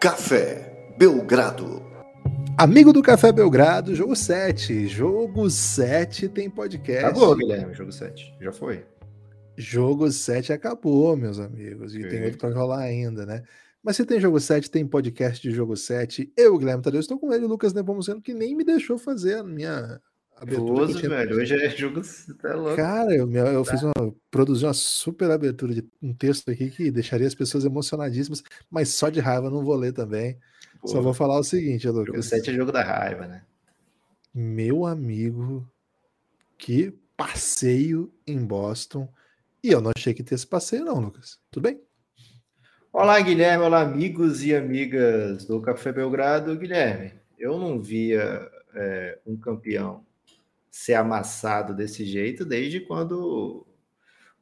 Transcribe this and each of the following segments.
Café Belgrado. Amigo do Café Belgrado, jogo 7. Jogo 7 tem podcast. Acabou, Guilherme, jogo 7. Já foi. Jogo 7 acabou, meus amigos. E tem outro para rolar ainda, né? Mas se tem jogo 7, tem podcast de jogo 7. Eu, Guilherme Tadeu, estou com ele, o Lucas Nepomuceno, que nem me deixou fazer a minha abertura. Uso, velho. Hoje é jogo. Tá louco. Cara, eu, eu tá. fiz uma. Produzi uma super abertura de um texto aqui que deixaria as pessoas emocionadíssimas, mas só de raiva não vou ler também. Pô, Só vou falar o seguinte, Lucas. Jogo 7 é jogo da raiva, né? Meu amigo, que passeio em Boston. E eu não achei que ter esse passeio, não, Lucas. Tudo bem? Olá, Guilherme. Olá, amigos e amigas do Café Belgrado. Guilherme, eu não via é, um campeão ser amassado desse jeito desde quando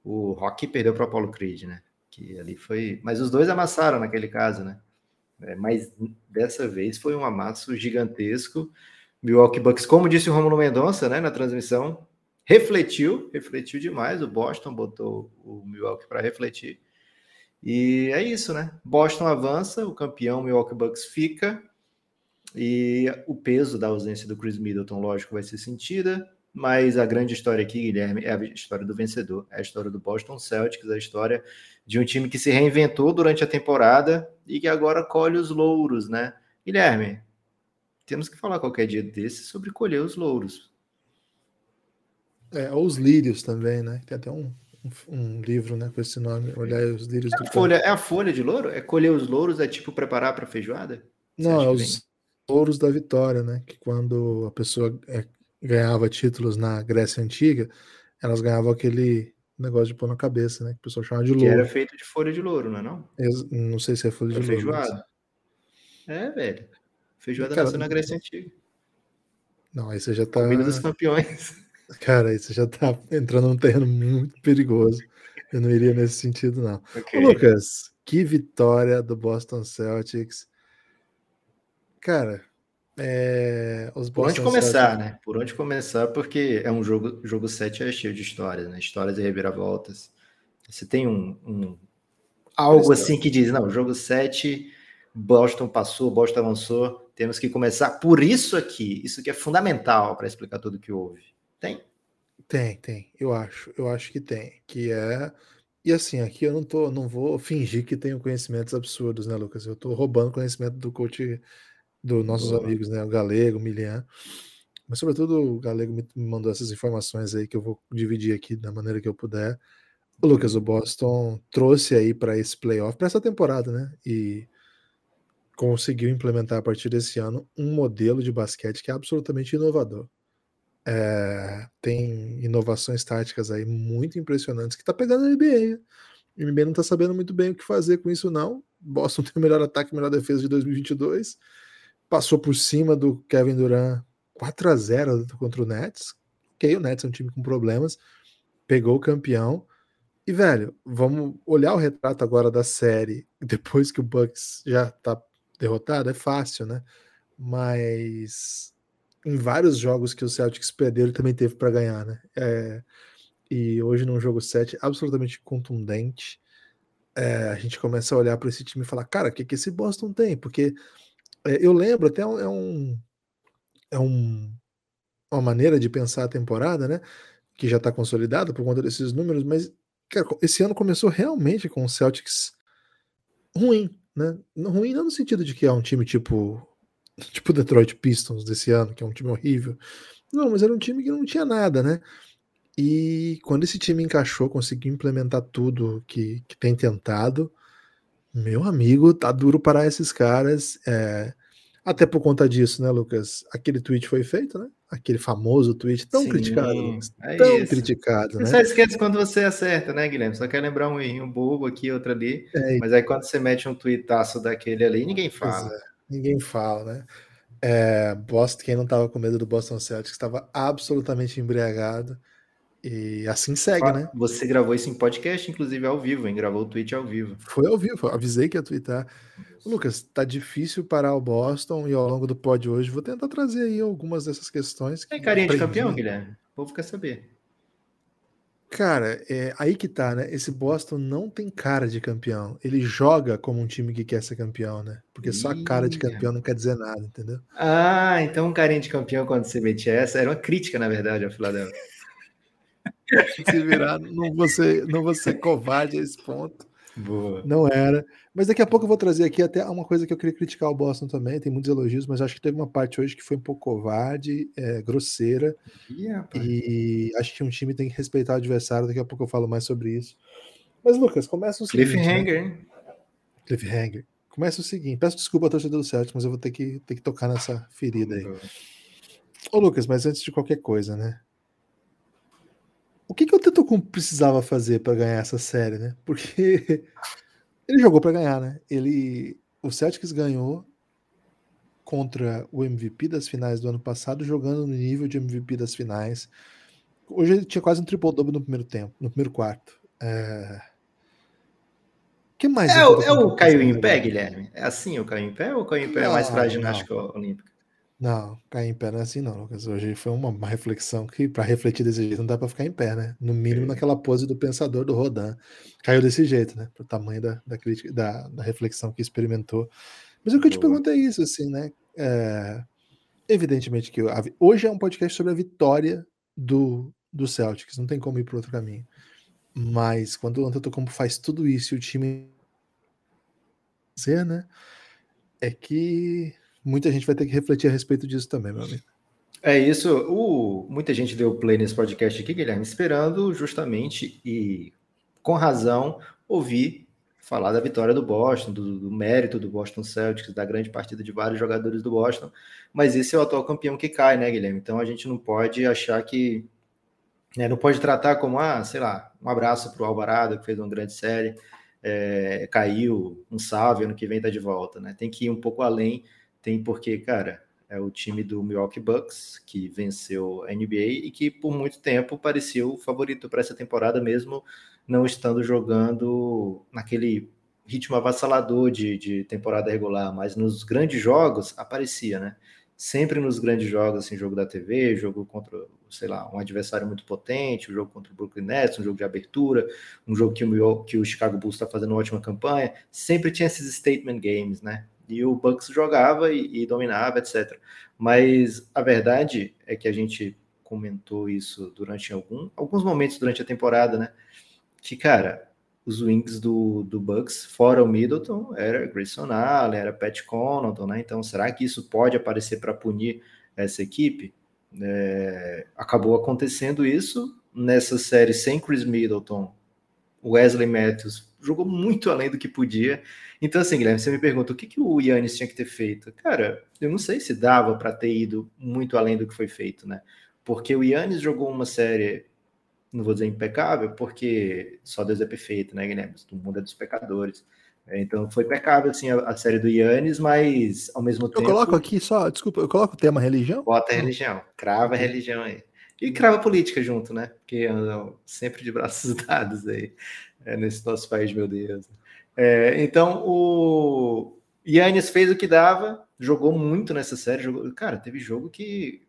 o Rock perdeu para o Apollo Creed, né? Que ali foi. Mas os dois amassaram naquele caso, né? É, mas dessa vez foi um amasso gigantesco. Milwaukee Bucks, como disse o Romulo Mendonça né, na transmissão, refletiu, refletiu demais. O Boston botou o Milwaukee para refletir. E é isso, né? Boston avança, o campeão Milwaukee Bucks fica. E o peso da ausência do Chris Middleton, lógico, vai ser sentida. Mas a grande história aqui, Guilherme, é a história do vencedor, é a história do Boston Celtics, a história de um time que se reinventou durante a temporada e que agora colhe os louros, né? Guilherme, temos que falar qualquer dia desse sobre colher os louros. É, ou os lírios também, né? Tem até um, um, um livro né, com esse nome, olhar os lírios é do folha, É a folha de louro? É colher os louros? É tipo preparar para feijoada? Não, é os louros da vitória, né? Que quando a pessoa é, ganhava títulos na Grécia Antiga, elas ganhavam aquele negócio de pôr na cabeça, né? Que o pessoal chama de louro. Que era feito de folha de louro, não é não? não sei se é folha de louro. Feijoada. É, velho. Feijoada Cara, nasceu na Grécia Antiga. Não, aí você já tá. Comida dos campeões. Cara, aí você já tá entrando num terreno muito perigoso. Eu não iria nesse sentido, não. Okay. Ô, Lucas, que vitória do Boston Celtics. Cara, é, Por onde começar, né? Por onde começar, porque é um jogo, jogo 7 é cheio de histórias, né? Histórias e reviravoltas. Você tem um, um algo assim que diz, não, jogo 7, Boston passou, Boston avançou, temos que começar por isso aqui. Isso que é fundamental para explicar tudo que houve. Tem? Tem, tem. Eu acho, eu acho que tem. Que é e assim, aqui eu não tô, não vou fingir que tenho conhecimentos absurdos, né, Lucas? Eu tô roubando conhecimento do coach dos nossos Boa. amigos, né? O Galego, o Milian. Mas, sobretudo, o Galego me mandou essas informações aí que eu vou dividir aqui da maneira que eu puder. O Lucas, o Boston trouxe aí para esse playoff, para essa temporada, né? E conseguiu implementar a partir desse ano um modelo de basquete que é absolutamente inovador. É, tem inovações táticas aí muito impressionantes que tá pegando a NBA. O NBA não tá sabendo muito bem o que fazer com isso, não. Boston tem o melhor ataque, melhor defesa de 2022 passou por cima do Kevin Durant 4 a 0 contra o Nets. Ok, o Nets é um time com problemas, pegou o campeão. E, velho, vamos olhar o retrato agora da série, depois que o Bucks já tá derrotado, é fácil, né? Mas em vários jogos que o Celtics perdeu, ele também teve para ganhar, né? É, e hoje num jogo 7 absolutamente contundente, é, a gente começa a olhar para esse time e falar, cara, o que, que esse Boston tem? Porque é, eu lembro até é um é um uma maneira de pensar a temporada, né? Que já está consolidada por conta desses números, mas cara, esse ano começou realmente com o Celtics ruim, né? Ruim não no sentido de que é um time tipo tipo Detroit Pistons desse ano, que é um time horrível. Não, mas era um time que não tinha nada, né? E quando esse time encaixou, conseguiu implementar tudo que, que tem tentado, meu amigo, tá duro para esses caras. É... Até por conta disso, né, Lucas? Aquele tweet foi feito, né? Aquele famoso tweet tão Sim, criticado. É tão isso. criticado, você né? só esquece quando você acerta, né, Guilherme? Só quer lembrar um errinho bobo aqui, outro ali. É, mas aí quando você mete um tweetaço daquele ali, ninguém fala. É, ninguém fala, né? É, Boston, quem não tava com medo do Boston Celtics estava absolutamente embriagado. E assim segue, né? Você gravou isso em podcast, inclusive ao vivo, hein? Gravou o tweet ao vivo. Foi ao vivo, avisei que ia twittar. Lucas, tá difícil parar o Boston e ao longo do pod hoje vou tentar trazer aí algumas dessas questões. Que é carinha de campeão, Guilherme? O povo quer saber. Cara, é aí que tá, né? Esse Boston não tem cara de campeão. Ele joga como um time que quer ser campeão, né? Porque só a cara de campeão não quer dizer nada, entendeu? Ah, então um carinha de campeão quando você metia essa era uma crítica, na verdade, ao Philadelphia. Se virar, não vou ser, não ser covarde a esse ponto. Boa. Não era. Mas daqui a pouco eu vou trazer aqui até uma coisa que eu queria criticar o Boston também. Tem muitos elogios, mas acho que teve uma parte hoje que foi um pouco covarde, é, grosseira. e acho que um time tem que respeitar o adversário. Daqui a pouco eu falo mais sobre isso. Mas, Lucas, começa o seguinte. Cliffhanger, né? Cliffhanger. Começa o seguinte. Peço desculpa a torcida do Celtics, mas eu vou ter que, ter que tocar nessa ferida aí. Ô, Lucas, mas antes de qualquer coisa, né? O que, que o Tetocumpo precisava fazer para ganhar essa série, né? Porque ele jogou para ganhar, né? Ele, o Celtics ganhou contra o MVP das finais do ano passado, jogando no nível de MVP das finais. Hoje ele tinha quase um triple double no primeiro tempo, no primeiro quarto. É... que mais? É, o, é o caiu em pé, Guilherme? É assim o caiu em pé ou o caiu em pé é mais para a ginástica olímpica? Não, cair em pé não é assim não, Lucas. Hoje foi uma, uma reflexão que, para refletir desse jeito, não dá para ficar em pé, né? No mínimo é. naquela pose do pensador do Rodin. Caiu desse jeito, né? Pro tamanho da, da crítica, da, da reflexão que experimentou. Mas o que eu te pergunto é isso, assim, né? É, evidentemente que a, hoje é um podcast sobre a vitória do, do Celtics, não tem como ir para outro caminho. Mas quando o Antetokounmpo faz tudo isso e o time ser, né? É que muita gente vai ter que refletir a respeito disso também, meu amigo. É isso. O, muita gente deu play nesse podcast aqui, Guilherme, esperando justamente e com razão ouvir falar da vitória do Boston, do, do, mérito do Boston Celtics, da grande partida de vários jogadores do Boston. Mas esse é o atual campeão que cai, né, Guilherme? Então a gente não pode achar que. Né, não pode tratar como, ah, sei lá, um abraço para o Alvarado, que fez uma grande série, é, caiu, um salve, ano que vem tá de volta, né? Tem que ir um pouco além tem porque, cara, é o time do Milwaukee Bucks que venceu a NBA e que por muito tempo parecia o favorito para essa temporada, mesmo não estando jogando naquele ritmo avassalador de, de temporada regular, mas nos grandes jogos aparecia, né? Sempre nos grandes jogos, assim, jogo da TV, jogo contra, sei lá, um adversário muito potente, um jogo contra o Brooklyn Nets, um jogo de abertura, um jogo que o, que o Chicago Bulls está fazendo uma ótima campanha, sempre tinha esses statement games, né? E o Bucks jogava e, e, dominava, etc. Mas a verdade é que a gente comentou isso durante algum, alguns momentos durante a temporada, né? Que, cara, os wings do, do Bucks, fora o Middleton, era Grayson Allen, era Pat Connaughton, né? Então, será que isso pode aparecer para punir essa equipe? É, acabou acontecendo isso nessa série sem Chris Middleton, Wesley Matthews jogou muito além do que podia então, assim, Guilherme, você me pergunta o que, que o Yannis tinha que ter feito? Cara, eu não sei se dava para ter ido muito além do que foi feito, né? Porque o Yannis jogou uma série, não vou dizer impecável, porque só Deus é perfeito, né, Guilherme? O mundo é dos pecadores. Então foi pecável assim a, a série do Yannis, mas ao mesmo tempo. Eu coloco aqui só, desculpa, eu coloco o tema religião? Bota a religião, crava a religião aí. E crava política junto, né? Porque andam sempre de braços dados aí é, nesse nosso país, meu Deus. É, então, o Yannis fez o que dava, jogou muito nessa série. Jogou, cara, teve jogo que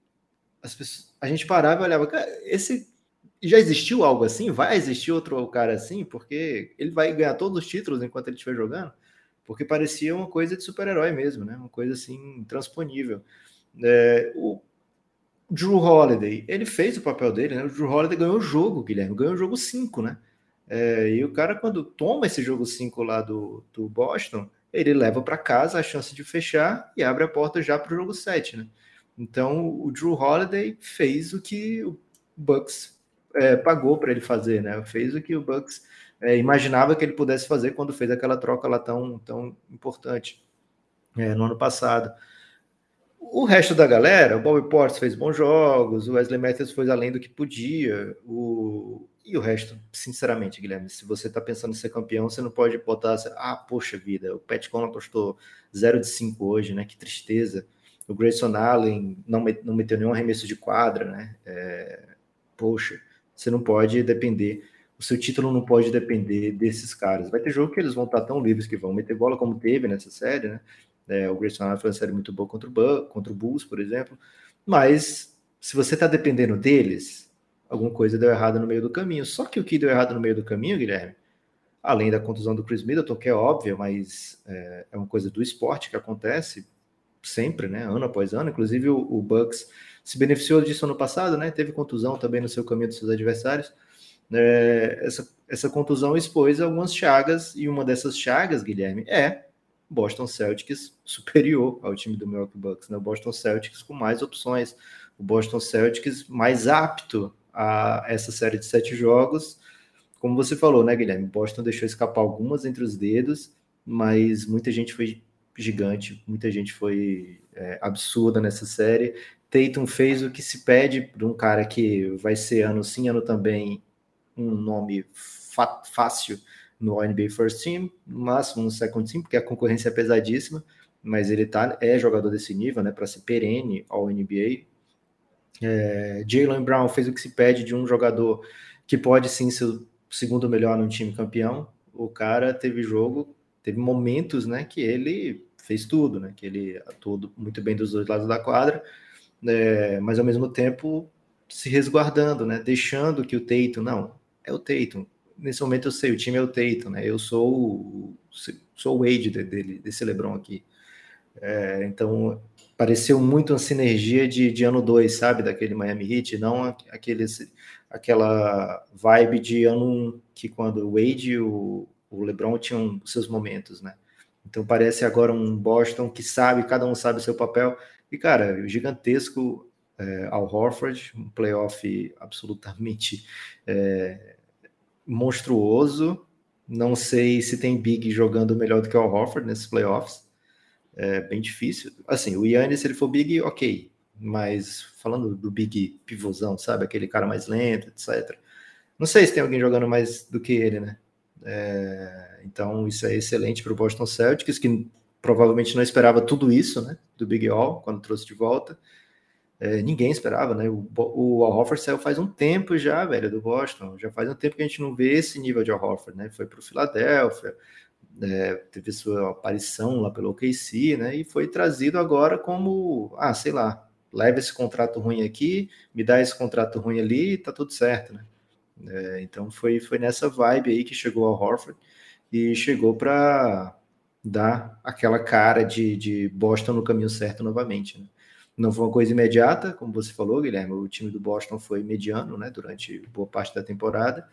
as pessoas, a gente parava e olhava, cara, esse já existiu algo assim? Vai existir outro cara assim? Porque ele vai ganhar todos os títulos enquanto ele estiver jogando? Porque parecia uma coisa de super-herói mesmo, né? Uma coisa assim, intransponível. É, o Drew Holiday, ele fez o papel dele, né? O Drew Holiday ganhou o jogo, Guilherme, ganhou o jogo 5, né? É, e o cara, quando toma esse jogo 5 lá do, do Boston, ele leva para casa a chance de fechar e abre a porta já para o jogo 7, né? Então o Drew Holiday fez o que o Bucks é, pagou para ele fazer, né? Fez o que o Bucks é, imaginava que ele pudesse fazer quando fez aquela troca lá tão, tão importante é, no ano passado. O resto da galera, o Bobby Portis fez bons jogos, o Wesley Matthews foi além do que podia, o, e o resto, sinceramente, Guilherme, se você está pensando em ser campeão, você não pode botar, ah, poxa vida, o Pat Connaughton postou 0 de 5 hoje, né? Que tristeza. O Grayson Allen não, não meteu nenhum arremesso de quadra, né? É, poxa, você não pode depender, o seu título não pode depender desses caras. Vai ter jogo que eles vão estar tão livres que vão meter bola como teve nessa série, né? É, o Grayson Allen foi uma série muito boa contra o, Bull, contra o Bulls, por exemplo. Mas se você está dependendo deles, alguma coisa deu errado no meio do caminho. Só que o que deu errado no meio do caminho, Guilherme, além da contusão do Chris Middleton, que é óbvia, mas é, é uma coisa do esporte que acontece sempre, né, ano após ano. Inclusive o, o Bucks se beneficiou disso ano passado, né? Teve contusão também no seu caminho dos seus adversários. É, essa, essa contusão expôs algumas chagas, e uma dessas chagas, Guilherme, é Boston Celtics superior ao time do Milwaukee Bucks, né? O Boston Celtics com mais opções, o Boston Celtics mais apto a essa série de sete jogos. Como você falou, né, Guilherme? Boston deixou escapar algumas entre os dedos, mas muita gente foi gigante, muita gente foi é, absurda nessa série. Tatum fez o que se pede de um cara que vai ser ano sim, ano também, um nome fácil no NBA First Team, no máximo no Second Team, porque a concorrência é pesadíssima, mas ele tá, é jogador desse nível, né, para ser perene ao NBA. É, Jalen Brown fez o que se pede de um jogador que pode sim ser o segundo melhor no time campeão. O cara teve jogo, teve momentos, né, que ele fez tudo, né, que ele atuou muito bem dos dois lados da quadra, é, mas ao mesmo tempo se resguardando, né, deixando que o Tatum, não, é o Tatum, nesse momento eu sei, o time é o Tatum, né? Eu sou o, sou o Wade dele, desse LeBron aqui. É, então, pareceu muito uma sinergia de, de ano 2, sabe? Daquele Miami Heat, não aquele, aquela vibe de ano 1, um, que quando o Wade e o, o LeBron tinham seus momentos, né? Então, parece agora um Boston que sabe, cada um sabe o seu papel. E, cara, gigantesco é, ao Horford, um playoff absolutamente é, monstruoso. Não sei se tem Big jogando melhor do que o Horford nesses playoffs. É bem difícil. Assim, o Yannis, se ele for Big, ok. Mas falando do Big pivôzão, sabe? Aquele cara mais lento, etc. Não sei se tem alguém jogando mais do que ele, né? É, então, isso é excelente para o Boston Celtics, que provavelmente não esperava tudo isso, né? Do Big All, quando trouxe de volta. É, ninguém esperava, né? O, o Al Horford saiu faz um tempo já, velho, do Boston. Já faz um tempo que a gente não vê esse nível de Al Horford, né? Foi para o Philadelphia, é, teve sua aparição lá pelo OKC, né? E foi trazido agora como, ah, sei lá, leva esse contrato ruim aqui, me dá esse contrato ruim ali, tá tudo certo, né? É, então foi, foi nessa vibe aí que chegou ao Horford e chegou para dar aquela cara de, de Boston no caminho certo novamente, né? Não foi uma coisa imediata, como você falou, Guilherme. O time do Boston foi mediano, né, durante boa parte da temporada,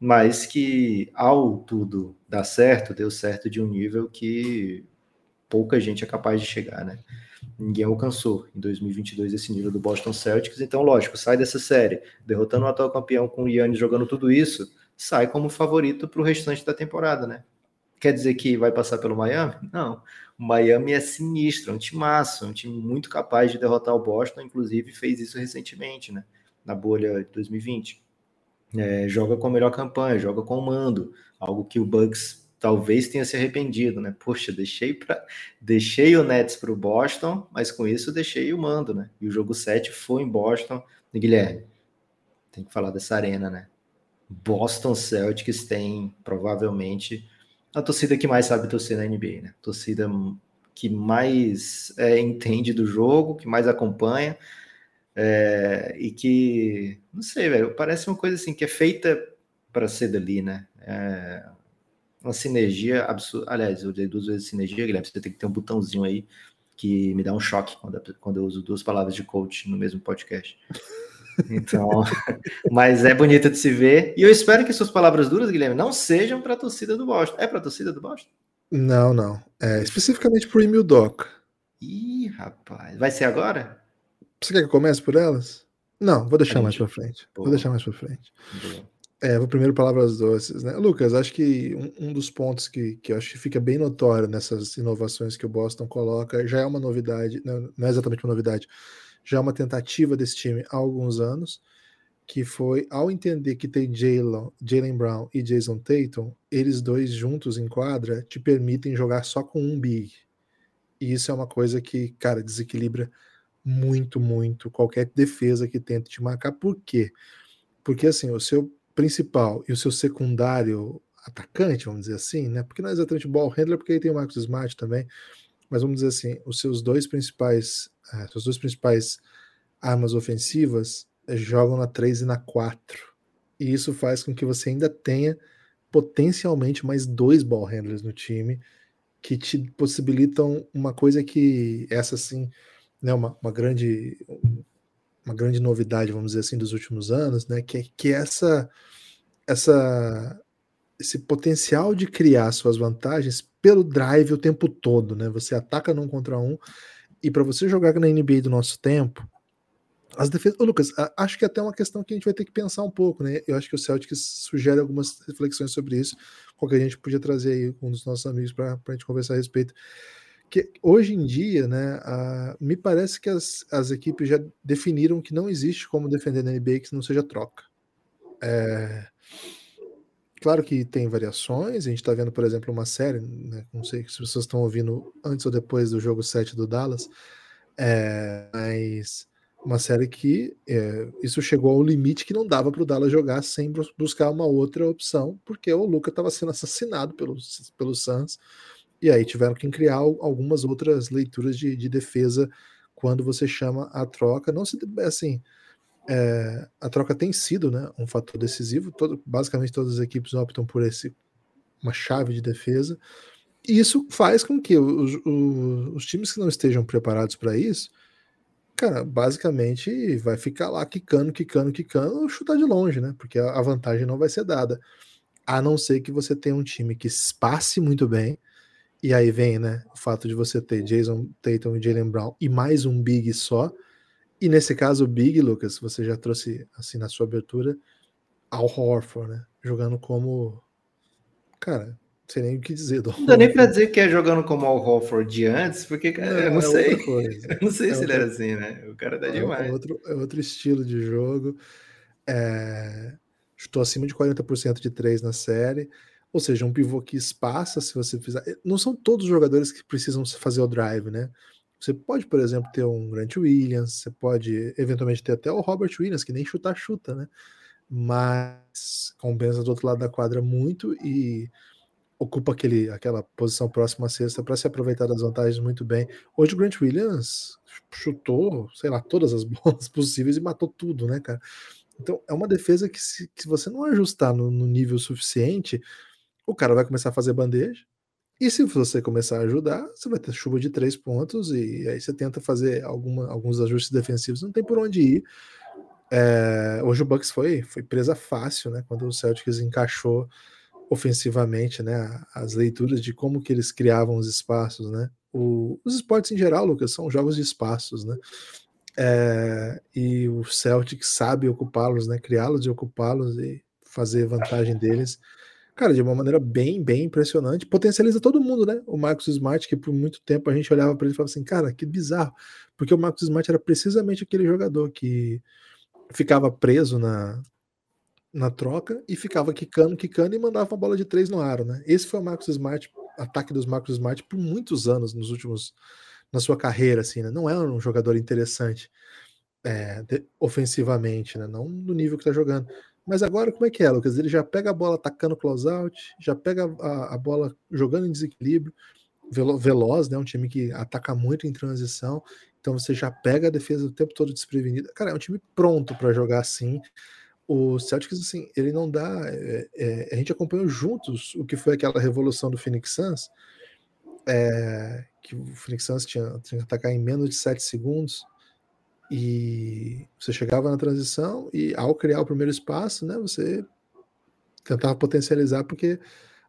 mas que ao tudo dar certo, deu certo de um nível que pouca gente é capaz de chegar, né? Ninguém alcançou em 2022 esse nível do Boston Celtics. Então, lógico, sai dessa série, derrotando o atual campeão com o Yannis jogando tudo isso, sai como favorito para o restante da temporada, né? Quer dizer que vai passar pelo Miami? Não. O Miami é sinistro, é um time massa, é um time muito capaz de derrotar o Boston, inclusive fez isso recentemente, né? Na bolha de 2020. É, joga com a melhor campanha, joga com o mando, algo que o Bucks talvez tenha se arrependido, né? Poxa, deixei para deixei o Nets para o Boston, mas com isso deixei o mando, né? E o jogo 7 foi em Boston. E Guilherme, tem que falar dessa arena, né? Boston Celtics tem provavelmente a torcida que mais sabe torcer na NBA, né? torcida que mais é, entende do jogo, que mais acompanha é, e que, não sei, velho, parece uma coisa assim que é feita para ser dali, né? É uma sinergia absurda. Aliás, eu dei duas vezes sinergia, Guilherme. Você tem que ter um botãozinho aí que me dá um choque quando, quando eu uso duas palavras de coach no mesmo podcast. Então, mas é bonito de se ver. E eu espero que suas palavras duras, Guilherme, não sejam para a torcida do Boston. É para a torcida do Boston? Não, não. É especificamente para o Emil Doc. Ih, rapaz. Vai ser agora? Você quer que eu comece por elas? Não, vou deixar mais para frente. Boa. Vou deixar mais para frente. Boa. É, vou primeiro palavras doces, né? Lucas, acho que um, um, dos pontos que, que eu acho que fica bem notório nessas inovações que o Boston coloca já é uma novidade, não, não é exatamente uma novidade, já é uma tentativa desse time há alguns anos, que foi ao entender que tem Jalen Brown e Jason Tatum, eles dois juntos em quadra te permitem jogar só com um big. E isso é uma coisa que, cara, desequilibra muito, muito qualquer defesa que tente te marcar. Por quê? Porque assim, o seu principal e o seu secundário atacante, vamos dizer assim, né? Porque não é exatamente ball handler, porque aí tem o Marcus Smart também, mas vamos dizer assim, os seus dois principais, uh, suas duas principais armas ofensivas jogam na 3 e na 4. E isso faz com que você ainda tenha potencialmente mais dois ball handlers no time que te possibilitam uma coisa que essa sim, né, uma, uma grande uma grande novidade, vamos dizer assim, dos últimos anos, né, que é que essa essa esse potencial de criar suas vantagens pelo drive o tempo todo, né? Você ataca num contra um e para você jogar na NBA do nosso tempo, as defesas. Ô, Lucas, acho que é até uma questão que a gente vai ter que pensar um pouco, né? Eu acho que o Celtics sugere algumas reflexões sobre isso, qual que a gente podia trazer aí um dos nossos amigos para a gente conversar a respeito. Que hoje em dia, né, me parece que as, as equipes já definiram que não existe como defender na NBA que não seja troca. É, claro que tem variações, a gente está vendo, por exemplo, uma série, né, não sei se vocês estão ouvindo antes ou depois do jogo 7 do Dallas, é, mas uma série que é, isso chegou ao limite que não dava para o Dallas jogar sem buscar uma outra opção, porque o Luca estava sendo assassinado pelos, pelos Suns, e aí tiveram que criar algumas outras leituras de, de defesa quando você chama a troca. Não se assim, é, a troca tem sido né, um fator decisivo. Todo, basicamente todas as equipes optam por esse uma chave de defesa. E isso faz com que os, os, os times que não estejam preparados para isso cara, basicamente vai ficar lá quicando, quicando, quicando, chutar de longe, né? Porque a vantagem não vai ser dada. A não ser que você tenha um time que espace muito bem. E aí vem, né? O fato de você ter Jason Tatum e Jalen Brown e mais um Big só. E nesse caso, o Big, Lucas, você já trouxe assim na sua abertura, Al Horford, né? Jogando como. Cara, sei nem o que dizer. não dá nem pra dizer que é jogando como o Hofford de antes, porque não, eu não é sei. eu não sei é se outra, ele era assim, né? O cara dá é, demais. É outro, é outro estilo de jogo. É, estou acima de 40% de 3 na série. Ou seja, um pivô que espaça se você fizer. Não são todos os jogadores que precisam fazer o drive, né? Você pode, por exemplo, ter um Grant Williams, você pode eventualmente ter até o Robert Williams, que nem chutar chuta, né? Mas compensa do outro lado da quadra muito e ocupa aquele, aquela posição próxima à sexta para se aproveitar das vantagens muito bem. Hoje o Grant Williams chutou, sei lá, todas as bolas possíveis e matou tudo, né, cara? Então é uma defesa que se, que você não ajustar no, no, nível suficiente, o cara vai começar a fazer bandeja. E se você começar a ajudar, você vai ter chuva de três pontos e aí você tenta fazer alguma, alguns ajustes defensivos, não tem por onde ir. É, hoje o Bucks foi, foi presa fácil, né? Quando o Celtics encaixou ofensivamente, né? As leituras de como que eles criavam os espaços, né? O, os esportes em geral, Lucas, são jogos de espaços, né? É, e o Celtic sabe ocupá-los, né? Criá-los e ocupá-los e fazer vantagem deles. Cara, de uma maneira bem, bem impressionante. Potencializa todo mundo, né? O Marcos Smart, que por muito tempo a gente olhava para ele e falava assim, cara, que bizarro. Porque o Marcos Smart era precisamente aquele jogador que ficava preso na, na troca e ficava quicando, quicando e mandava uma bola de três no aro, né? Esse foi o Marcos Smart, ataque dos Marcos Smart por muitos anos nos últimos na sua carreira, assim, né? Não é um jogador interessante é, ofensivamente, né? Não no nível que tá jogando. Mas agora como é que é, Lucas? Ele já pega a bola atacando close-out, já pega a, a, bola jogando em desequilíbrio, velo, veloz, né? Um time que ataca muito em transição. Então você já pega a defesa o tempo todo desprevenida. Cara, é um time pronto para jogar assim o Celtics, assim, ele não dá. É, é, a gente acompanhou juntos o que foi aquela revolução do Phoenix Suns, é, que o Phoenix Suns tinha, tinha que atacar em menos de 7 segundos, e você chegava na transição, e ao criar o primeiro espaço, né, você tentava potencializar, porque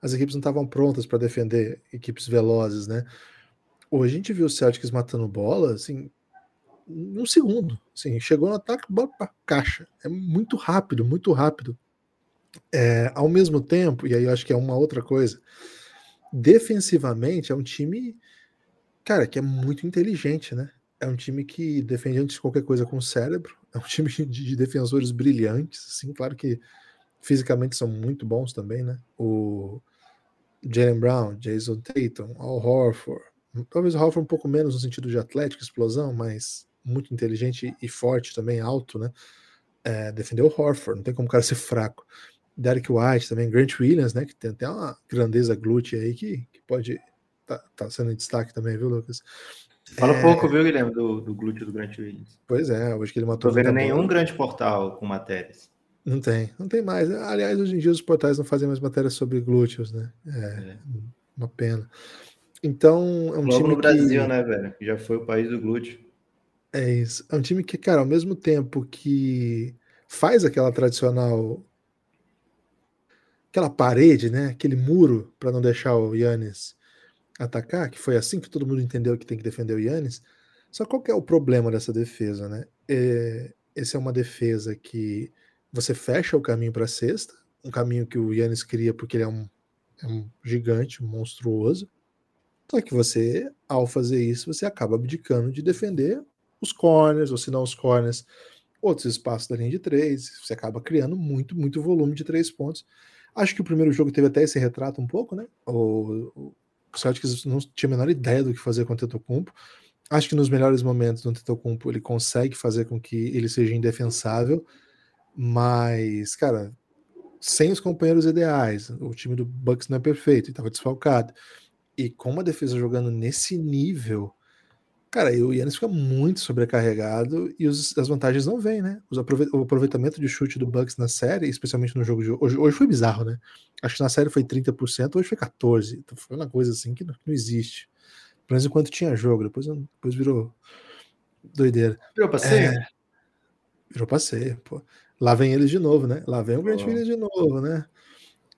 as equipes não estavam prontas para defender equipes velozes, né? Hoje a gente viu o Celtics matando bola, assim, um segundo. Assim, chegou no ataque, bola para caixa. É muito rápido, muito rápido. É, ao mesmo tempo, e aí eu acho que é uma outra coisa, defensivamente é um time, cara, que é muito inteligente, né? É um time que defende antes de qualquer coisa com o cérebro, é um time de, de defensores brilhantes, assim, claro que fisicamente são muito bons também, né? O Jalen Brown, Jason Tatum, Al Horford, talvez o Horford um pouco menos no sentido de atlético, explosão, mas muito inteligente e forte também, alto, né? É, defendeu o Horford, não tem como o cara ser fraco. Derek White também, Grant Williams, né? Que tem até uma grandeza glútea aí que, que pode tá, tá sendo em destaque também, viu, Lucas? Fala é... pouco, viu, Guilherme, do, do glúteo do Grant Williams. Pois é, hoje que ele matou. Não tô vendo nenhum bola. grande portal com matérias. Não tem, não tem mais. Aliás, hoje em dia os portais não fazem mais matérias sobre glúteos, né? É, é. uma pena. Então, é um Logo time no Brasil, que... né, velho? Já foi o país do glúteo. É isso. É um time que, cara, ao mesmo tempo que faz aquela tradicional aquela parede, né? Aquele muro para não deixar o Yannis atacar, que foi assim que todo mundo entendeu que tem que defender o Yannis. Só qual que é o problema dessa defesa, né? É, essa é uma defesa que você fecha o caminho para a cesta, um caminho que o Yannis cria porque ele é um, é um gigante, um monstruoso. Só que você, ao fazer isso, você acaba abdicando de defender os corners, ou se não os corners, outros espaços da linha de três. Você acaba criando muito, muito volume de três pontos. Acho que o primeiro jogo teve até esse retrato um pouco, né? O, o Celtics não tinha a menor ideia do que fazer com o Tetocumpo. Acho que nos melhores momentos do Tetocumpo ele consegue fazer com que ele seja indefensável, mas, cara, sem os companheiros ideais, o time do Bucks não é perfeito, estava desfalcado. E com uma defesa jogando nesse nível, Cara, e o Yannis fica muito sobrecarregado e os, as vantagens não vêm, né? Os o aproveitamento de chute do Bucks na série, especialmente no jogo de hoje, hoje foi bizarro, né? Acho que na série foi 30%, hoje foi 14%. Então foi uma coisa assim que não, não existe. Pelo menos enquanto tinha jogo, depois, depois virou doideira. Virou passeio? É, virou passeio, pô. Lá vem eles de novo, né? Lá vem o Grant oh. Williams de novo, né?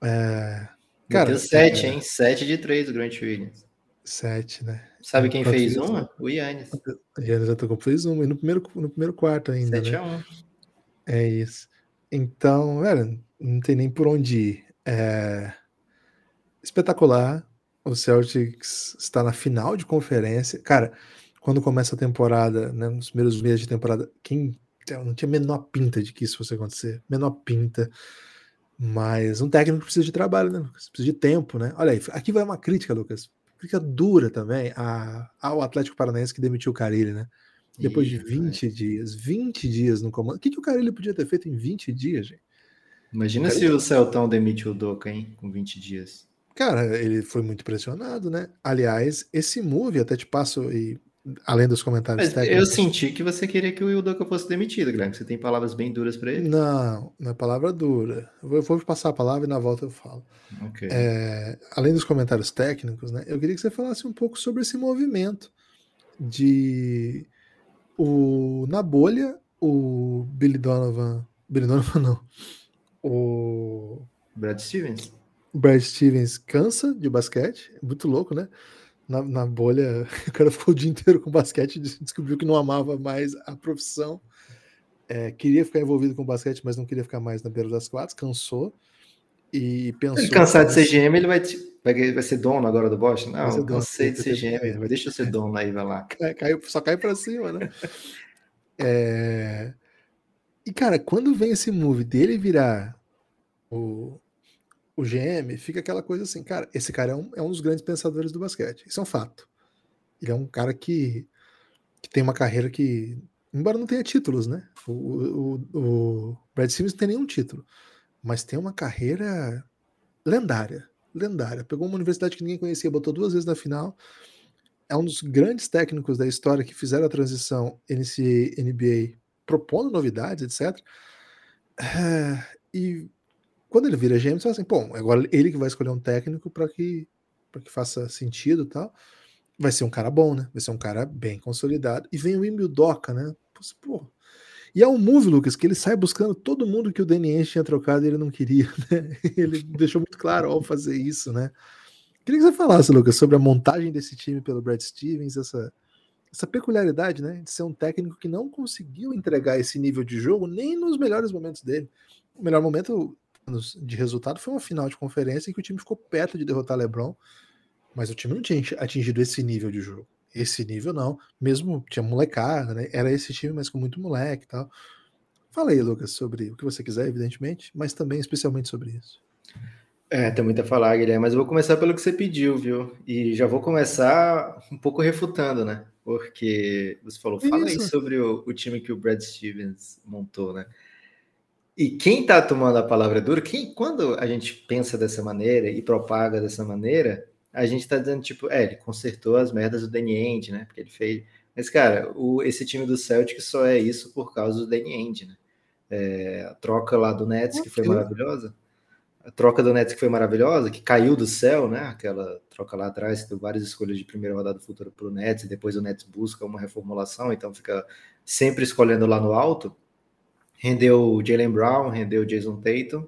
É, cara, 7, é, hein? 7 de 3 o Grant Williams. 7, né? Sabe quem fez uma? O Yannis. O Yannis atacou, fez uma, e no primeiro, no primeiro quarto ainda. 7 né? a 1. É isso. Então, velho, não tem nem por onde ir. É... Espetacular. O Celtics está na final de conferência. Cara, quando começa a temporada, né, nos primeiros meses de temporada, quem não tinha menor pinta de que isso fosse acontecer. Menor pinta. Mas um técnico precisa de trabalho, né, Lucas? Precisa de tempo, né? Olha aí, aqui vai uma crítica, Lucas crítica dura também a, ao Atlético Paranaense que demitiu o Carilli, né? Depois Isso, de 20 é. dias, 20 dias no comando. O que, que o Carilli podia ter feito em 20 dias, gente? Imagina o se o Celtão demitiu o Doca, hein, com 20 dias. Cara, ele foi muito pressionado, né? Aliás, esse move, até te passo e além dos comentários Mas técnicos. Eu senti que você queria que o Yudoka fosse demitido, Guilherme. Você tem palavras bem duras para ele? Não, não é palavra dura. Eu vou passar a palavra e na volta eu falo. Okay. É, além dos comentários técnicos, né? Eu queria que você falasse um pouco sobre esse movimento de o na bolha o Billy Donovan, Billy Donovan não, o Brad Stevens. Brad Stevens cansa de basquete, muito louco, né? Na, na, bolha, o cara ficou o dia inteiro com basquete e descobriu que não amava mais a profissão. É, queria ficar envolvido com basquete, mas não queria ficar mais na beira das quadras, cansou e pensou. Ele cansar de ser GM, ele vai, vai, vai ser dono agora do Boston? Não, eu cansei de ser GM, vai, deixa eu ser dono aí, vai lá. Caiu, só cai para cima, né? é... E cara, quando vem esse move dele virar o, o GM, fica aquela coisa assim, cara, esse cara é um, é um dos grandes pensadores do basquete. Isso é um fato. Ele é um cara que, que tem uma carreira que, embora não tenha títulos, né? O, o, o Brad Stevens não tem nenhum título, mas tem uma carreira lendária. Lendária. Pegou uma universidade que ninguém conhecia, botou duas vezes na final. É um dos grandes técnicos da história que fizeram a transição NCAA-NBA propondo novidades, etc. É, e quando ele vira GM, você fala assim, pô, agora ele que vai escolher um técnico para que, que faça sentido e tal. Vai ser um cara bom, né? Vai ser um cara bem consolidado. E vem o Emil Doca, né? Pô. E é um move, Lucas, que ele sai buscando todo mundo que o Danny tinha trocado e ele não queria, né? Ele deixou muito claro ao fazer isso, né? Queria que você falasse, Lucas, sobre a montagem desse time pelo Brad Stevens, essa, essa peculiaridade, né? De ser um técnico que não conseguiu entregar esse nível de jogo nem nos melhores momentos dele. O melhor momento de resultado foi uma final de conferência em que o time ficou perto de derrotar LeBron, mas o time não tinha atingido esse nível de jogo. Esse nível não, mesmo tinha molecada, né? Era esse time, mas com muito moleque e tal. Fala aí, Lucas, sobre o que você quiser, evidentemente, mas também especialmente sobre isso. É, tem muito a falar, Guilherme, mas eu vou começar pelo que você pediu, viu? E já vou começar um pouco refutando, né? Porque você falou, fala Isso. aí sobre o, o, time que o Brad Stevens montou, né? E quem está tomando a palavra dura, quem, quando a gente pensa dessa maneira e propaga dessa maneira, a gente tá dizendo, tipo, é, ele consertou as merdas do Danny Ainge, né? Porque ele fez. Mas, cara, o, esse time do Celtic só é isso por causa do Danny Ainge, né? É, a troca lá do Nets, que foi maravilhosa. A troca do Nets que foi maravilhosa, que caiu do céu, né? Aquela troca lá atrás, que deu várias escolhas de primeira rodada futura para o Nets, e depois o Nets busca uma reformulação, então fica sempre escolhendo lá no alto. Rendeu o Jalen Brown, rendeu o Jason Tatum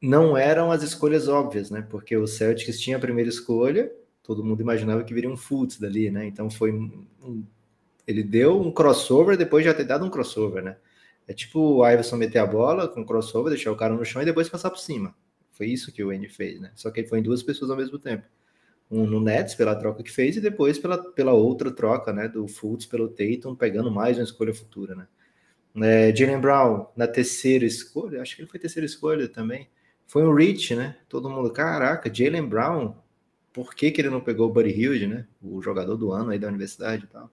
não eram as escolhas óbvias, né? Porque o Celtics tinha a primeira escolha, todo mundo imaginava que viria um Fultz dali, né? Então foi um, ele deu um crossover depois de já ter dado um crossover, né? É tipo o Iverson meter a bola com crossover, deixar o cara no chão e depois passar por cima. Foi isso que o Andy fez, né? Só que ele foi em duas pessoas ao mesmo tempo. Um no Nets pela troca que fez e depois pela, pela outra troca, né? Do Fultz pelo Tatum, pegando mais uma escolha futura, né? É, Jalen Brown na terceira escolha, acho que ele foi terceira escolha também foi um reach, né? Todo mundo, caraca, Jalen Brown, por que, que ele não pegou o Buddy Hilde, né? O jogador do ano aí da universidade e tal.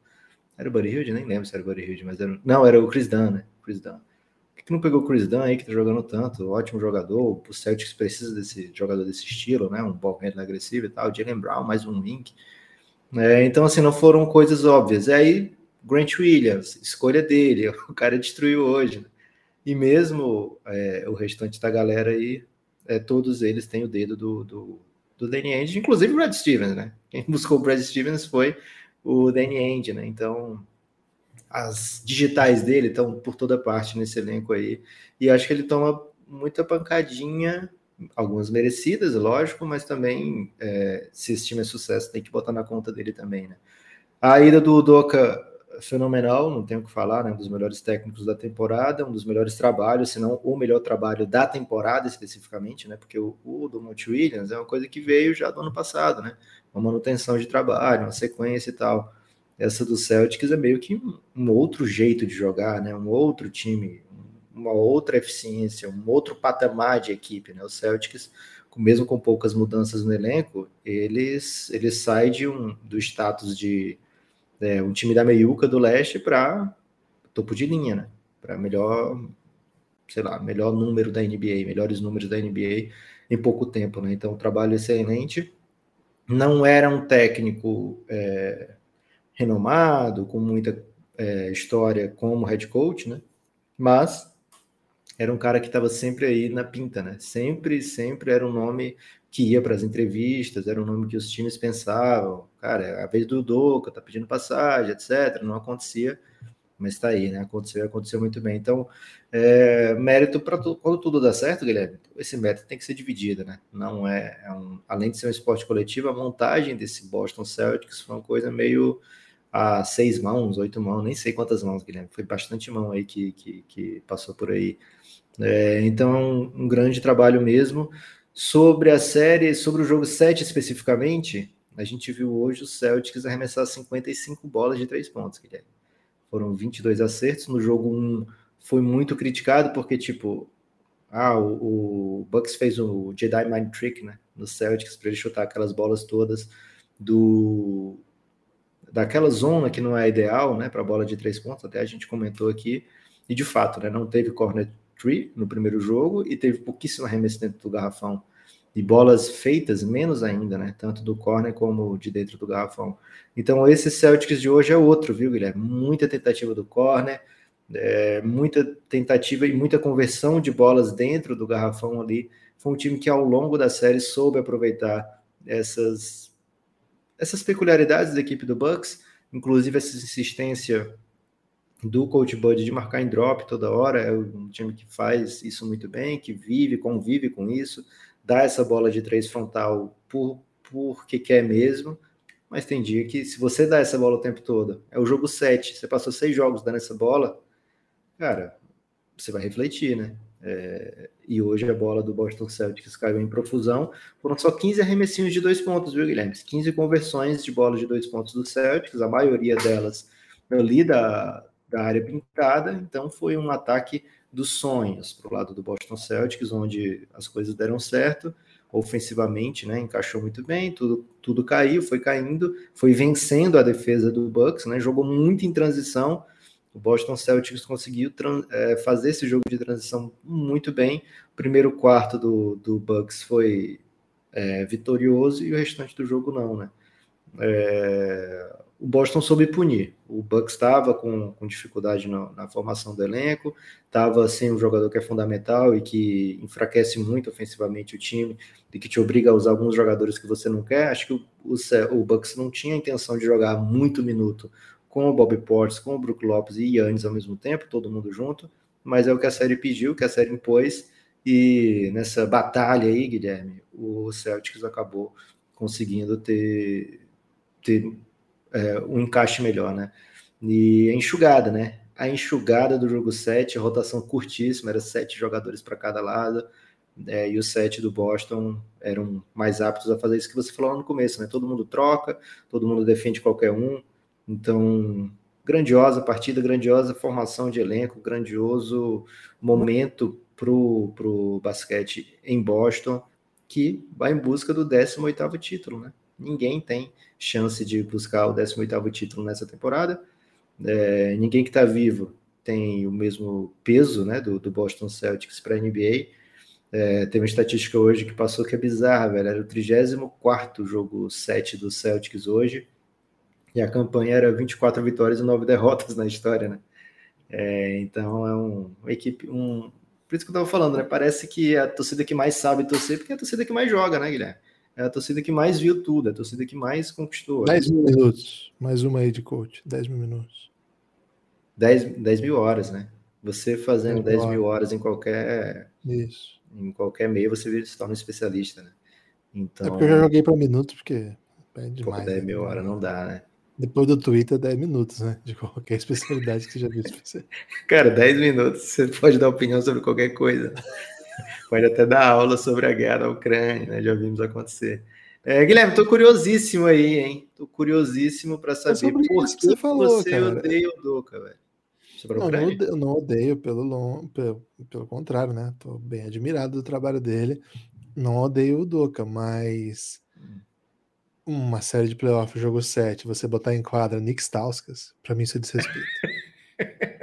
Era o Buddy Hilde? Nem lembro se era o Buddy Hilde, mas era... Não, era o Chris Dunn, né? Chris Dunn. Por que, que não pegou o Chris Dunn aí, que tá jogando tanto? Ótimo jogador. O Celtics precisa desse jogador desse estilo, né? Um handler agressivo e tal. Jalen Brown, mais um link. É, então, assim, não foram coisas óbvias. E aí, Grant Williams, escolha dele. O cara destruiu hoje. E mesmo é, o restante da galera aí é, todos eles têm o dedo do, do, do Danny Ainge, inclusive o Brad Stevens, né? Quem buscou o Brad Stevens foi o Danny Ainge, né? Então, as digitais dele estão por toda parte nesse elenco aí, e acho que ele toma muita pancadinha, algumas merecidas, lógico, mas também, é, se esse time é sucesso, tem que botar na conta dele também, né? A ida do Doca fenomenal, não tenho o que falar, né? Um dos melhores técnicos da temporada, um dos melhores trabalhos, se não o melhor trabalho da temporada especificamente, né? Porque o, o do Monte Williams é uma coisa que veio já do ano passado, né? Uma manutenção de trabalho, uma sequência e tal. Essa do Celtics é meio que um, um outro jeito de jogar, né? Um outro time, uma outra eficiência, um outro patamar de equipe, né? O Celtics, mesmo com poucas mudanças no elenco, eles eles saem de um do status de é, um time da meiuca do leste para topo de linha, né? Para melhor, sei lá, melhor número da NBA, melhores números da NBA em pouco tempo, né? Então, trabalho excelente. Não era um técnico é, renomado, com muita é, história como head coach, né? Mas era um cara que estava sempre aí na pinta, né? Sempre, sempre era um nome que ia para as entrevistas, era um nome que os times pensavam, cara, é a vez do Doca, tá pedindo passagem, etc. Não acontecia, mas está aí, né? Aconteceu, aconteceu muito bem. Então, é, mérito para tu, quando tudo dá certo, Guilherme, esse mérito tem que ser dividido, né? Não é, é um, além de ser um esporte coletivo, a montagem desse Boston Celtics foi uma coisa meio a seis mãos, oito mãos, nem sei quantas mãos, Guilherme, foi bastante mão aí que, que, que passou por aí. É, então, um grande trabalho mesmo. Sobre a série, sobre o jogo 7 especificamente, a gente viu hoje o Celtics arremessar 55 bolas de três pontos, Guilherme. Foram 22 acertos. No jogo 1 foi muito criticado, porque, tipo, ah, o, o Bucks fez o Jedi Mind Trick, né? No Celtics, para ele chutar aquelas bolas todas do daquela zona que não é ideal, né, para bola de três pontos, até a gente comentou aqui, e de fato, né, não teve corner tree no primeiro jogo e teve pouquíssimo arremesso dentro do garrafão e bolas feitas menos ainda, né? Tanto do corner como de dentro do garrafão. Então esse Celtics de hoje é outro, viu, Guilherme? Muita tentativa do corner, é, muita tentativa e muita conversão de bolas dentro do garrafão ali. Foi um time que ao longo da série soube aproveitar essas essas peculiaridades da equipe do Bucks, inclusive essa insistência do Coach Bud de marcar em drop toda hora, é um time que faz isso muito bem, que vive, convive com isso, dá essa bola de três frontal por porque quer mesmo, mas tem dia que se você dá essa bola o tempo todo, é o jogo 7, você passou seis jogos dando essa bola, cara, você vai refletir, né? É, e hoje a bola do Boston Celtics caiu em profusão. Foram só 15 arremessinhos de dois pontos, viu, Guilherme? 15 conversões de bola de dois pontos do Celtics, a maioria delas ali da, da área pintada, então foi um ataque dos sonhos para o lado do Boston Celtics, onde as coisas deram certo, ofensivamente, né, encaixou muito bem, tudo, tudo caiu, foi caindo, foi vencendo a defesa do Bucks, né, jogou muito em transição, o Boston Celtics conseguiu é, fazer esse jogo de transição muito bem, o primeiro quarto do, do Bucks foi é, vitorioso e o restante do jogo não, né? É, o Boston soube punir. O Bucks estava com, com, dificuldade na, na, formação do elenco, estava sem um jogador que é fundamental e que enfraquece muito ofensivamente o time e que te obriga a usar alguns jogadores que você não quer. Acho que o, o, o Bucks não tinha a intenção de jogar muito minuto com o Bob Portes, com o Brook Lopes e Yannis ao mesmo tempo, todo mundo junto, mas é o que a série pediu, que a série impôs, e nessa batalha aí, Guilherme, o Celtics acabou conseguindo ter, ter é, um encaixe melhor, né? E a enxugada, né? A enxugada do jogo 7, rotação curtíssima, era sete jogadores para cada lado, é, e os sete do Boston eram mais aptos a fazer isso que você falou no começo, né? Todo mundo troca, todo mundo defende qualquer um, então grandiosa partida, grandiosa formação de elenco, grandioso momento para o basquete em Boston, que vai em busca do 18º título, né? Ninguém tem chance de buscar o 18º título nessa temporada. É, ninguém que está vivo tem o mesmo peso né, do, do Boston Celtics para a NBA. É, tem uma estatística hoje que passou que é bizarra, velho. Era o 34 jogo 7 do Celtics hoje. E a campanha era 24 vitórias e 9 derrotas na história, né? É, então é um, uma equipe. Um, por isso que eu estava falando, né? Parece que é a torcida que mais sabe torcer, porque é a torcida que mais joga, né, Guilherme? É a torcida que mais viu tudo, é a torcida que mais conquistou. 10 mil minutos. Mais uma aí de coach. 10 mil minutos. 10, 10 mil horas, né? Você fazendo 10 mil horas em qualquer. Isso. Em qualquer meio, você se torna um especialista, né? Então. É porque eu já joguei para minutos, porque. É demais, Pô, 10 mil né? horas não dá, né? Depois do Twitter, 10 minutos, né? De qualquer especialidade que você já viu. Cara, 10 minutos, você pode dar opinião sobre qualquer coisa. Pode até dar aula sobre a guerra da Ucrânia, né? Já vimos acontecer. É, Guilherme, tô curiosíssimo aí, hein? Tô curiosíssimo para saber por que você, falou, você cara. odeia o Doca, velho. Não, não, odeio, não odeio, pelo, long, pelo, pelo contrário, né? Tô bem admirado do trabalho dele. Não odeio o Doca, mas uma série de playoff, jogo 7, você botar em quadra Nick Stauskas, para mim isso é desrespeito.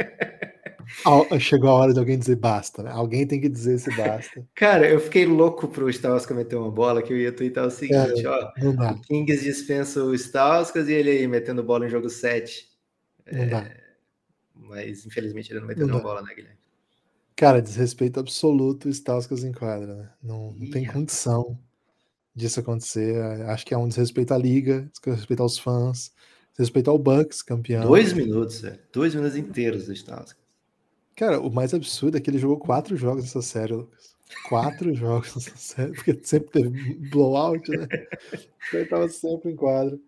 Chegou a hora de alguém dizer basta, né? Alguém tem que dizer se basta. Cara, eu fiquei louco pro Stauskas meter uma bola, que eu ia twittar o seguinte, ó. Não dá. O Kings dispensa o Stauskas e ele aí metendo bola em jogo 7. Não é... dá. Mas infelizmente ele não meteu uma bola, né, Guilherme? Cara, desrespeito absoluto o Stauskas em quadra, né? Não, não tem condição disso acontecer. Acho que é um desrespeito à liga, desrespeito aos fãs, desrespeito ao Bucks, campeão. Dois minutos, velho. Dois minutos inteiros do Stauskas. Cara, o mais absurdo é que ele jogou quatro jogos nessa série, Lucas. Quatro jogos nessa série, porque sempre teve blowout, né? Então ele tava sempre em quadro.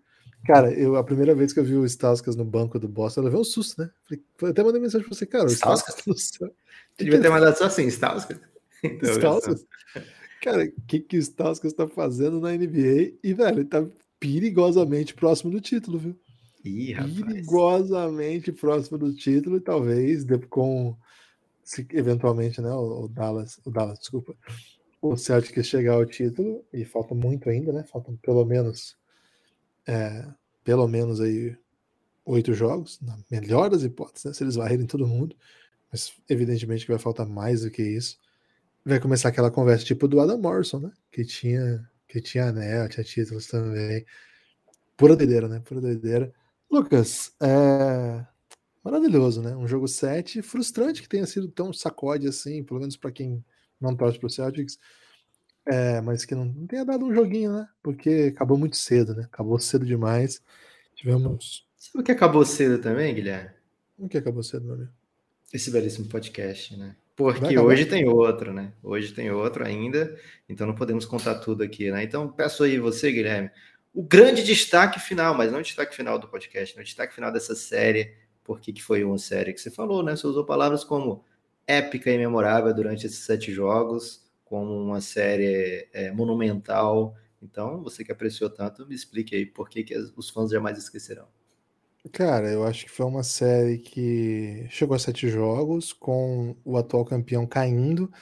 Cara, eu, a primeira vez que eu vi o Stauskas no banco do Boston, eu levei um susto, né? Falei, até mandei mensagem pra você, cara, o Stauskas tá no céu. Devia ter mandado só assim, Stauskas. Então, Stauskas? Cara, o que, que o Stauskas tá fazendo na NBA? E, velho, ele tá perigosamente próximo do título, viu? Ih, perigosamente próximo do título e talvez com se eventualmente, né, o, Dallas, o Dallas, desculpa, o Celtic chegar ao título e falta muito ainda, né? Faltam pelo menos é, pelo menos aí oito jogos, na melhor das hipóteses, né, se eles varrerem todo mundo, mas evidentemente que vai faltar mais do que isso. Vai começar aquela conversa tipo do Adam Morrison, né? Que tinha que tinha anel, tinha títulos também. Pura doideira, né? Pura doideira. Lucas, é maravilhoso, né? Um jogo 7, frustrante que tenha sido tão sacode assim, pelo menos para quem não torce para o Celtics, é, mas que não, não, tenha dado um joguinho, né? Porque acabou muito cedo, né? Acabou cedo demais. Tivemos. Sabe o que acabou cedo também, Guilherme? O que acabou cedo, meu amigo? Esse belíssimo podcast, né? Porque hoje tem outro, né? Hoje tem outro ainda, então não podemos contar tudo aqui, né? Então peço aí você, Guilherme, o grande destaque final, mas não o destaque final do podcast, não o destaque final dessa série, porque que foi uma série que você falou, né? Você usou palavras como épica e memorável durante esses sete jogos, como uma série é, monumental. Então, você que apreciou tanto, me explique aí por que, que os fãs jamais esquecerão. Cara, eu acho que foi uma série que chegou a sete jogos, com o atual campeão caindo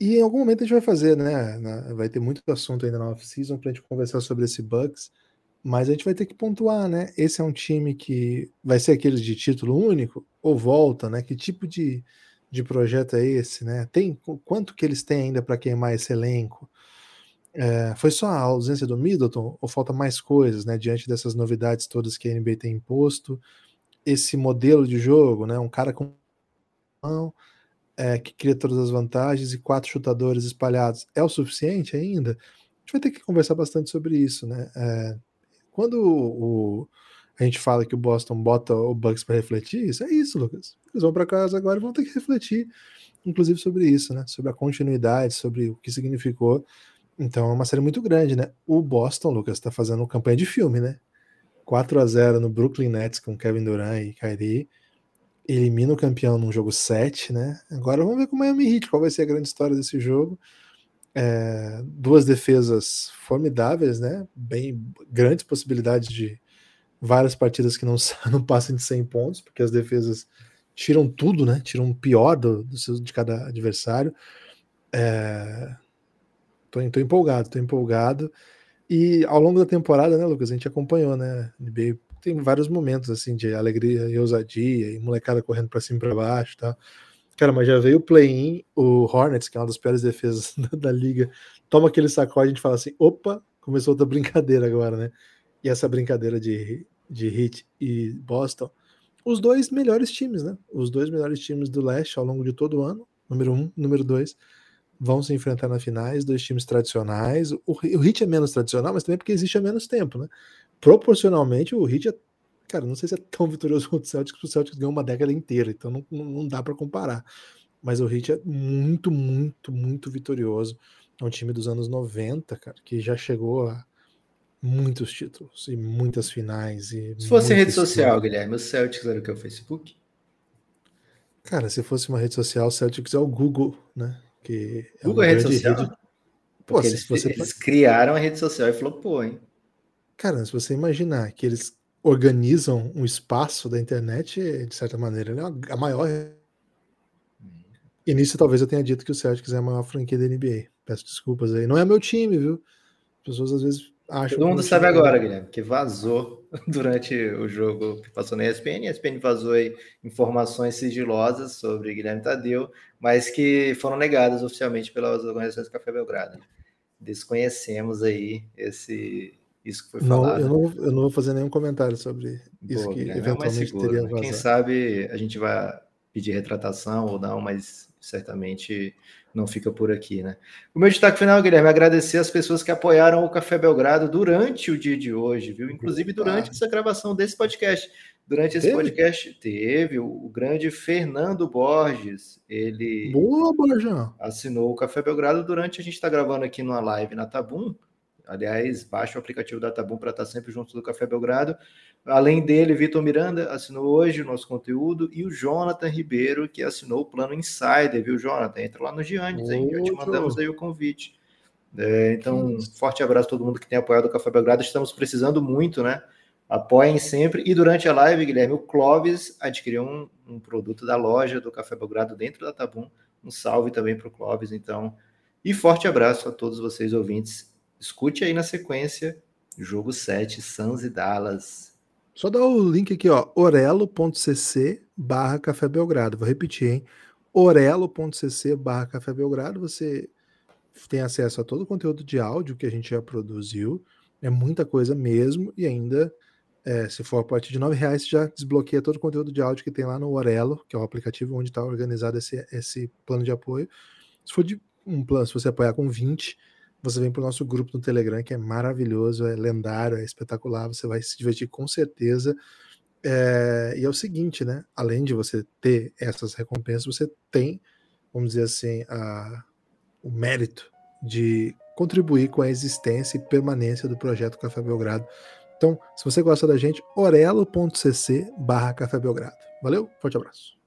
e em algum momento a gente vai fazer, né? vai ter muito assunto ainda na off-season para a gente conversar sobre esse Bucks, mas a gente vai ter que pontuar, né? Esse é um time que vai ser aquele de título único ou volta, né? Que tipo de, de projeto é esse, né? Tem quanto que eles têm ainda para queimar esse elenco? É, foi só a ausência do Middleton ou falta mais coisas, né? Diante dessas novidades todas que a NBA tem imposto, esse modelo de jogo, né? Um cara com é, que cria todas as vantagens e quatro chutadores espalhados é o suficiente ainda? A gente vai ter que conversar bastante sobre isso, né? É, quando o, a gente fala que o Boston bota o Bucks para refletir, isso é isso, Lucas. Eles vão para casa agora e vão ter que refletir, inclusive sobre isso, né? Sobre a continuidade, sobre o que significou. Então é uma série muito grande, né? O Boston, Lucas, está fazendo campanha de filme, né? 4 a 0 no Brooklyn Nets com Kevin Durant e Kyrie. Elimina o campeão num jogo 7, né? Agora vamos ver com o Miami Heat qual vai ser a grande história desse jogo. É, duas defesas formidáveis, né? Bem grandes possibilidades de várias partidas que não, não passam de 100 pontos, porque as defesas tiram tudo, né? Tiram o pior do, do de cada adversário. É... Tô, tô, empolgado, tô empolgado. E ao longo da temporada, né, Lucas, a gente acompanhou, né? NBA tem vários momentos assim de alegria e ousadia e molecada correndo para cima e para baixo, tá? Cara, mas já veio o play-in, o Hornets, que é uma das piores defesas da, da liga, toma aquele sacode e a gente fala assim: opa, começou outra brincadeira agora, né? e essa brincadeira de, de Heat e Boston, os dois melhores times, né? Os dois melhores times do leste ao longo de todo o ano, número um, número dois, vão se enfrentar na finais, dois times tradicionais. O, o Heat é menos tradicional, mas também porque existe há menos tempo, né? Proporcionalmente, o Heat é, cara, não sei se é tão vitorioso quanto o Celtics, porque o Celtics ganhou uma década inteira, então não, não, dá para comparar. Mas o Heat é muito, muito, muito vitorioso. É um time dos anos 90, cara, que já chegou a muitos títulos e muitas finais. E se fosse rede social, Guilherme, o Celtics era o que? O Facebook? Cara, se fosse uma rede social, o Celtics é o Google, né? Que é Google é rede social? Rede... Pô, eles, você... eles criaram a rede social e falou, pô, hein? Cara, se você imaginar que eles organizam um espaço da internet, de certa maneira, ele é a maior. E nisso talvez eu tenha dito que o Celtics é a maior franquia da NBA. Peço desculpas aí. Não é meu time, viu? As pessoas às vezes Acho Todo mundo sabe agora, Guilherme, que vazou durante o jogo que passou na ESPN. A ESPN vazou aí informações sigilosas sobre Guilherme Tadeu, mas que foram negadas oficialmente pelas organizações do Café Belgrado. Desconhecemos aí esse isso que foi falado. Não, eu, não, eu não vou fazer nenhum comentário sobre isso que Guilherme, é eventualmente é seguro, teria vazado. Quem sabe a gente vai pedir retratação ou não, mas certamente não fica por aqui, né? O meu destaque final, Guilherme, é agradecer as pessoas que apoiaram o Café Belgrado durante o dia de hoje, viu? Inclusive durante essa gravação desse podcast. Durante esse teve? podcast teve o, grande Fernando Borges, ele Boa, assinou o Café Belgrado durante a gente está gravando aqui numa live na Tabum. Aliás, baixa o aplicativo da Tabum para estar sempre junto do Café Belgrado. Além dele, Vitor Miranda assinou hoje o nosso conteúdo e o Jonathan Ribeiro, que assinou o plano Insider, viu, Jonathan? Entra lá no Giannis, hein? Já te mandamos aí o convite. É, então, um forte abraço a todo mundo que tem apoiado o Café Belgrado. Estamos precisando muito, né? Apoiem sempre. E durante a live, Guilherme, o Clóvis adquiriu um, um produto da loja do Café Belgrado dentro da Tabum. Um salve também para o Clóvis, então. E forte abraço a todos vocês ouvintes. Escute aí na sequência, jogo 7, Suns e Dallas. Só dá o link aqui, ó, orelo.cc barra Café Belgrado. Vou repetir, hein? orelo.cc barra Café Belgrado. Você tem acesso a todo o conteúdo de áudio que a gente já produziu. É muita coisa mesmo. E ainda, é, se for a partir de R$ reais, já desbloqueia todo o conteúdo de áudio que tem lá no Orelo, que é o aplicativo onde está organizado esse, esse plano de apoio. Se for de um plano, se você apoiar com 20, você vem para o nosso grupo no Telegram, que é maravilhoso, é lendário, é espetacular, você vai se divertir com certeza. É, e é o seguinte, né? Além de você ter essas recompensas, você tem, vamos dizer assim, a, o mérito de contribuir com a existência e permanência do projeto Café Belgrado. Então, se você gosta da gente, orelo.cc barra Café Belgrado. Valeu, forte abraço.